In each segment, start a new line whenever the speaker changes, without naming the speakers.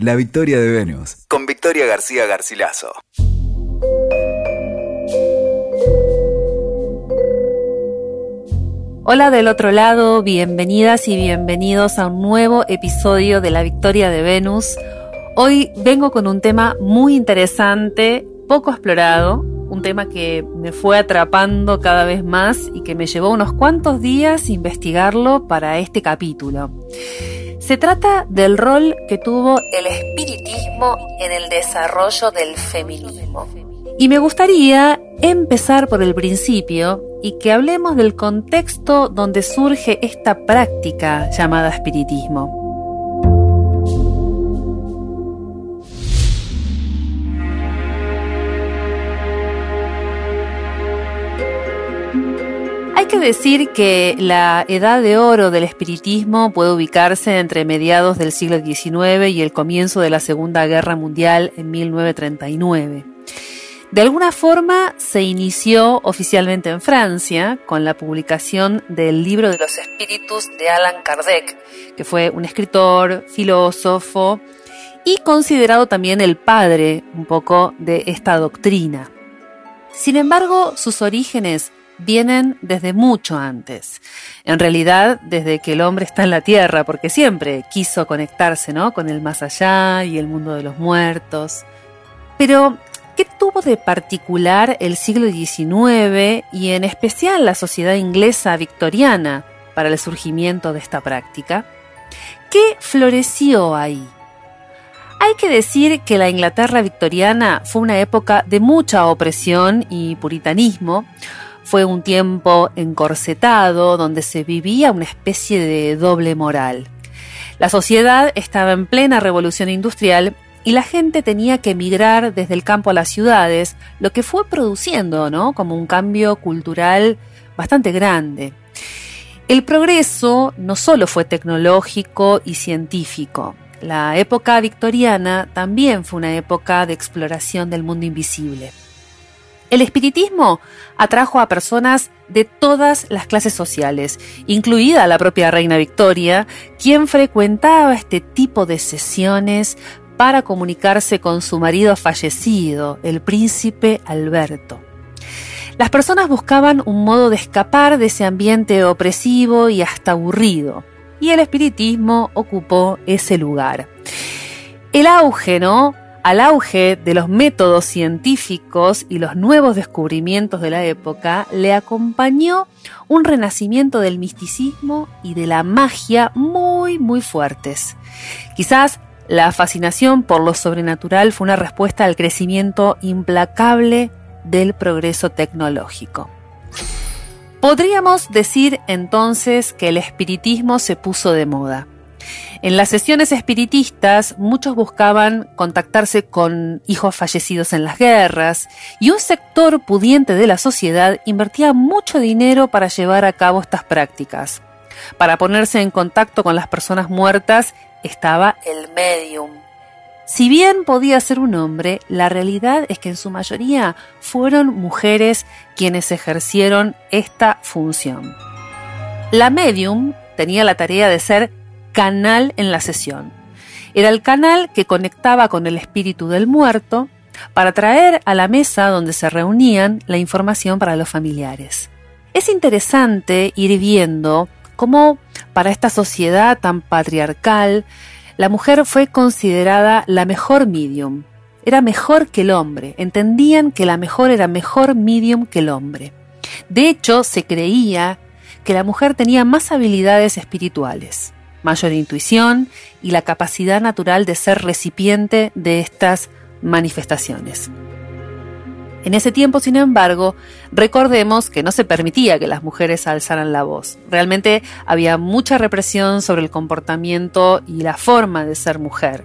La victoria de Venus. Con Victoria García Garcilaso.
Hola del otro lado, bienvenidas y bienvenidos a un nuevo episodio de La Victoria de Venus. Hoy vengo con un tema muy interesante, poco explorado, un tema que me fue atrapando cada vez más y que me llevó unos cuantos días investigarlo para este capítulo. Se trata del rol que tuvo el espiritismo en el desarrollo del feminismo. Y me gustaría empezar por el principio y que hablemos del contexto donde surge esta práctica llamada espiritismo. Que decir que la edad de oro del espiritismo puede ubicarse entre mediados del siglo XIX y el comienzo de la Segunda Guerra Mundial en 1939. De alguna forma se inició oficialmente en Francia con la publicación del libro de los espíritus de Alan Kardec, que fue un escritor, filósofo y considerado también el padre un poco de esta doctrina. Sin embargo, sus orígenes vienen desde mucho antes. En realidad, desde que el hombre está en la tierra, porque siempre quiso conectarse, ¿no? Con el más allá y el mundo de los muertos. Pero, ¿qué tuvo de particular el siglo XIX y en especial la sociedad inglesa victoriana para el surgimiento de esta práctica? ¿Qué floreció ahí? Hay que decir que la Inglaterra victoriana fue una época de mucha opresión y puritanismo, fue un tiempo encorsetado donde se vivía una especie de doble moral. La sociedad estaba en plena revolución industrial y la gente tenía que emigrar desde el campo a las ciudades, lo que fue produciendo, ¿no? Como un cambio cultural bastante grande. El progreso no solo fue tecnológico y científico. La época victoriana también fue una época de exploración del mundo invisible. El espiritismo atrajo a personas de todas las clases sociales, incluida la propia reina Victoria, quien frecuentaba este tipo de sesiones para comunicarse con su marido fallecido, el príncipe Alberto. Las personas buscaban un modo de escapar de ese ambiente opresivo y hasta aburrido, y el espiritismo ocupó ese lugar. El auge, ¿no? Al auge de los métodos científicos y los nuevos descubrimientos de la época le acompañó un renacimiento del misticismo y de la magia muy, muy fuertes. Quizás la fascinación por lo sobrenatural fue una respuesta al crecimiento implacable del progreso tecnológico. Podríamos decir entonces que el espiritismo se puso de moda. En las sesiones espiritistas muchos buscaban contactarse con hijos fallecidos en las guerras y un sector pudiente de la sociedad invertía mucho dinero para llevar a cabo estas prácticas. Para ponerse en contacto con las personas muertas estaba el medium. Si bien podía ser un hombre, la realidad es que en su mayoría fueron mujeres quienes ejercieron esta función. La medium tenía la tarea de ser canal en la sesión. Era el canal que conectaba con el espíritu del muerto para traer a la mesa donde se reunían la información para los familiares. Es interesante ir viendo cómo para esta sociedad tan patriarcal la mujer fue considerada la mejor medium. Era mejor que el hombre. Entendían que la mejor era mejor medium que el hombre. De hecho, se creía que la mujer tenía más habilidades espirituales mayor intuición y la capacidad natural de ser recipiente de estas manifestaciones. En ese tiempo, sin embargo, recordemos que no se permitía que las mujeres alzaran la voz. Realmente había mucha represión sobre el comportamiento y la forma de ser mujer.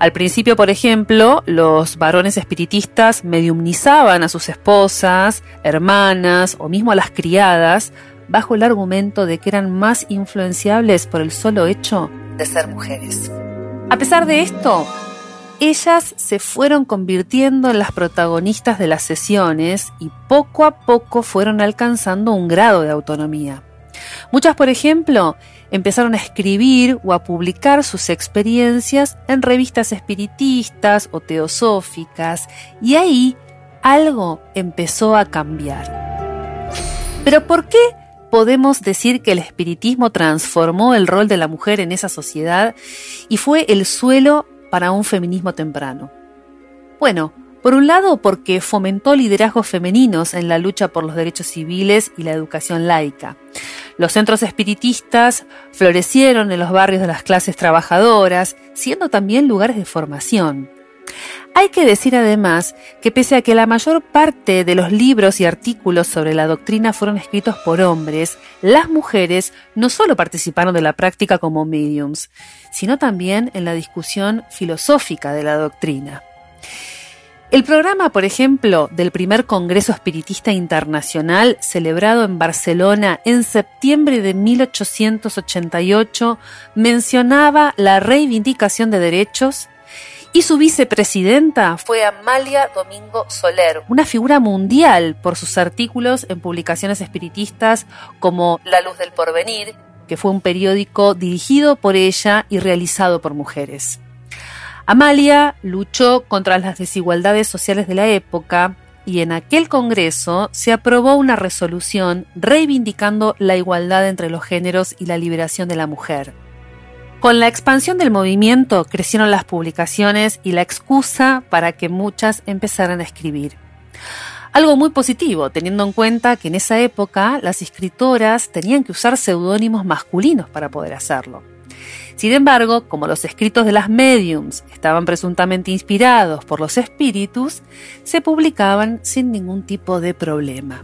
Al principio, por ejemplo, los varones espiritistas mediumnizaban a sus esposas, hermanas o mismo a las criadas bajo el argumento de que eran más influenciables por el solo hecho de ser mujeres. A pesar de esto, ellas se fueron convirtiendo en las protagonistas de las sesiones y poco a poco fueron alcanzando un grado de autonomía. Muchas, por ejemplo, empezaron a escribir o a publicar sus experiencias en revistas espiritistas o teosóficas y ahí algo empezó a cambiar. Pero ¿por qué podemos decir que el espiritismo transformó el rol de la mujer en esa sociedad y fue el suelo para un feminismo temprano? Bueno, por un lado, porque fomentó liderazgos femeninos en la lucha por los derechos civiles y la educación laica. Los centros espiritistas florecieron en los barrios de las clases trabajadoras, siendo también lugares de formación. Hay que decir además que pese a que la mayor parte de los libros y artículos sobre la doctrina fueron escritos por hombres, las mujeres no solo participaron de la práctica como mediums, sino también en la discusión filosófica de la doctrina. El programa, por ejemplo, del primer Congreso Espiritista Internacional, celebrado en Barcelona en septiembre de 1888, mencionaba la reivindicación de derechos y su vicepresidenta fue Amalia Domingo Soler, una figura mundial por sus artículos en publicaciones espiritistas como La Luz del Porvenir, que fue un periódico dirigido por ella y realizado por mujeres. Amalia luchó contra las desigualdades sociales de la época y en aquel Congreso se aprobó una resolución reivindicando la igualdad entre los géneros y la liberación de la mujer. Con la expansión del movimiento crecieron las publicaciones y la excusa para que muchas empezaran a escribir. Algo muy positivo, teniendo en cuenta que en esa época las escritoras tenían que usar seudónimos masculinos para poder hacerlo. Sin embargo, como los escritos de las mediums estaban presuntamente inspirados por los espíritus, se publicaban sin ningún tipo de problema.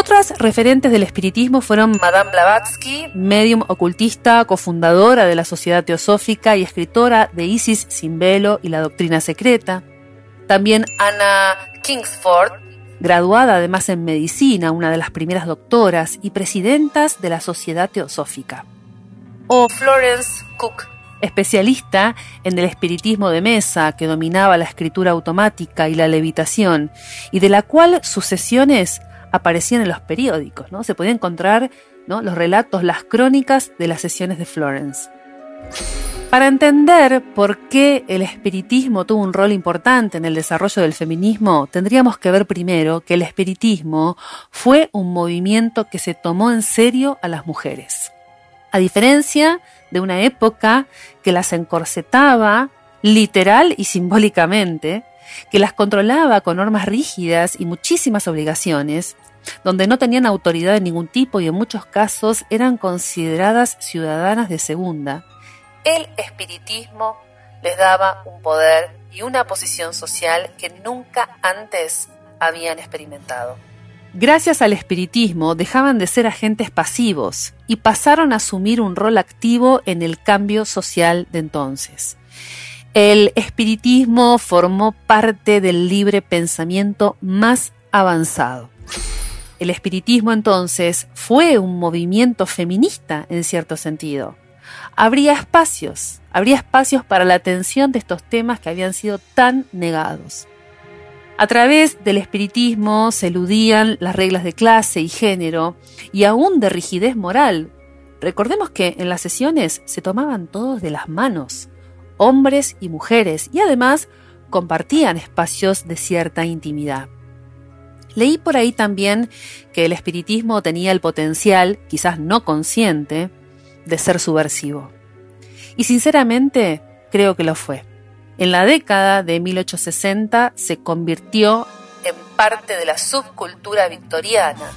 Otras referentes del espiritismo fueron Madame Blavatsky, medium ocultista, cofundadora de la Sociedad Teosófica y escritora de Isis sin velo y la doctrina secreta. También Anna Kingsford, graduada además en medicina, una de las primeras doctoras y presidentas de la Sociedad Teosófica o Florence Cook, especialista en el espiritismo de mesa que dominaba la escritura automática y la levitación, y de la cual sus sesiones aparecían en los periódicos, ¿no? Se podía encontrar los relatos, las crónicas de las sesiones de Florence. Para entender por qué el espiritismo tuvo un rol importante en el desarrollo del feminismo, tendríamos que ver primero que el espiritismo fue un movimiento que se tomó en serio a las mujeres a diferencia de una época que las encorsetaba literal y simbólicamente, que las controlaba con normas rígidas y muchísimas obligaciones, donde no tenían autoridad de ningún tipo y en muchos casos eran consideradas ciudadanas de segunda, el espiritismo les daba un poder y una posición social que nunca antes habían experimentado. Gracias al espiritismo dejaban de ser agentes pasivos y pasaron a asumir un rol activo en el cambio social de entonces. El espiritismo formó parte del libre pensamiento más avanzado. El espiritismo entonces fue un movimiento feminista en cierto sentido. Habría espacios, habría espacios para la atención de estos temas que habían sido tan negados. A través del espiritismo se eludían las reglas de clase y género y aún de rigidez moral. Recordemos que en las sesiones se tomaban todos de las manos, hombres y mujeres, y además compartían espacios de cierta intimidad. Leí por ahí también que el espiritismo tenía el potencial, quizás no consciente, de ser subversivo. Y sinceramente creo que lo fue. En la década de 1860 se convirtió en parte de la subcultura victoriana,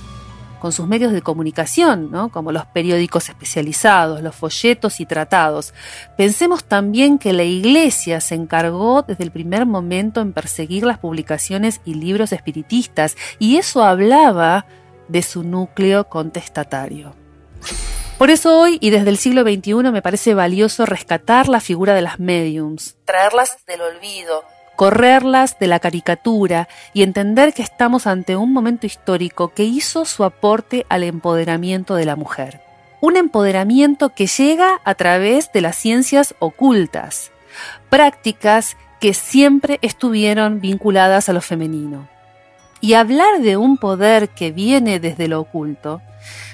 con sus medios de comunicación, como los periódicos especializados, los folletos y tratados. Pensemos también que la Iglesia se encargó desde el primer momento en perseguir las publicaciones y libros espiritistas, y eso hablaba de su núcleo contestatario. Por eso hoy y desde el siglo XXI me parece valioso rescatar la figura de las mediums, traerlas del olvido, correrlas de la caricatura y entender que estamos ante un momento histórico que hizo su aporte al empoderamiento de la mujer. Un empoderamiento que llega a través de las ciencias ocultas, prácticas que siempre estuvieron vinculadas a lo femenino. Y hablar de un poder que viene desde lo oculto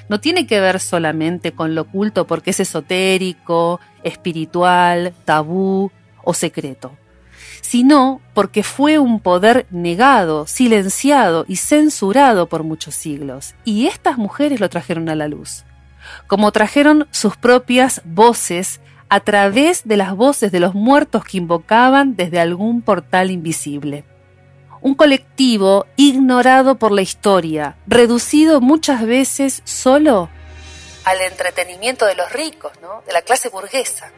no tiene que ver solamente con lo oculto porque es esotérico, espiritual, tabú o secreto, sino porque fue un poder negado, silenciado y censurado por muchos siglos. Y estas mujeres lo trajeron a la luz, como trajeron sus propias voces a través de las voces de los muertos que invocaban desde algún portal invisible. Un colectivo ignorado por la historia, reducido muchas veces solo al entretenimiento de los ricos, ¿no? de la clase burguesa.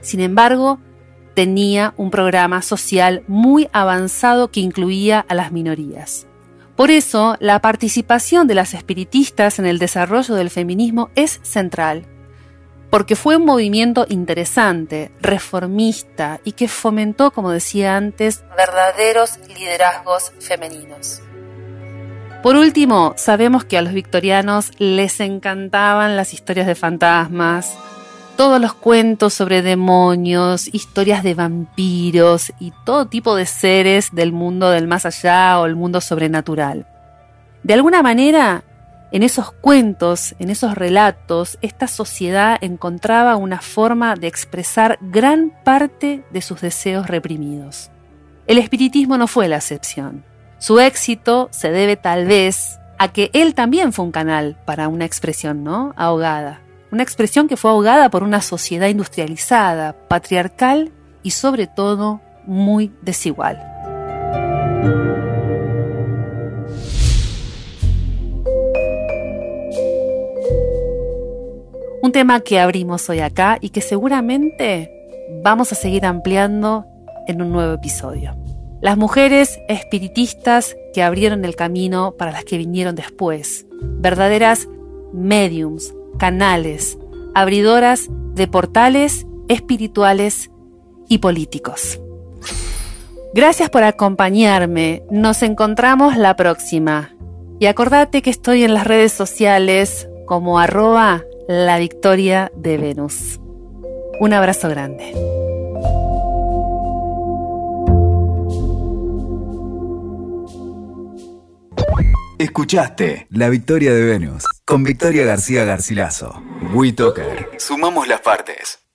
Sin embargo, tenía un programa social muy avanzado que incluía a las minorías. Por eso, la participación de las espiritistas en el desarrollo del feminismo es central porque fue un movimiento interesante, reformista y que fomentó, como decía antes, verdaderos liderazgos femeninos. Por último, sabemos que a los victorianos les encantaban las historias de fantasmas, todos los cuentos sobre demonios, historias de vampiros y todo tipo de seres del mundo del más allá o el mundo sobrenatural. De alguna manera, en esos cuentos, en esos relatos, esta sociedad encontraba una forma de expresar gran parte de sus deseos reprimidos. El espiritismo no fue la excepción. Su éxito se debe tal vez a que él también fue un canal para una expresión, ¿no? Ahogada. Una expresión que fue ahogada por una sociedad industrializada, patriarcal y sobre todo muy desigual. Un tema que abrimos hoy acá y que seguramente vamos a seguir ampliando en un nuevo episodio. Las mujeres espiritistas que abrieron el camino para las que vinieron después. Verdaderas mediums, canales, abridoras de portales espirituales y políticos. Gracias por acompañarme. Nos encontramos la próxima. Y acordate que estoy en las redes sociales como arroba la victoria de Venus. Un abrazo grande.
Escuchaste La Victoria de Venus con Victoria García Garcilaso. WeToker. Sumamos las partes.